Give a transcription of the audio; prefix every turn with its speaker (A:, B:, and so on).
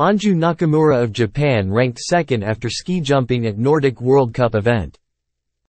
A: Anju Nakamura of Japan ranked second after ski jumping at Nordic World Cup event.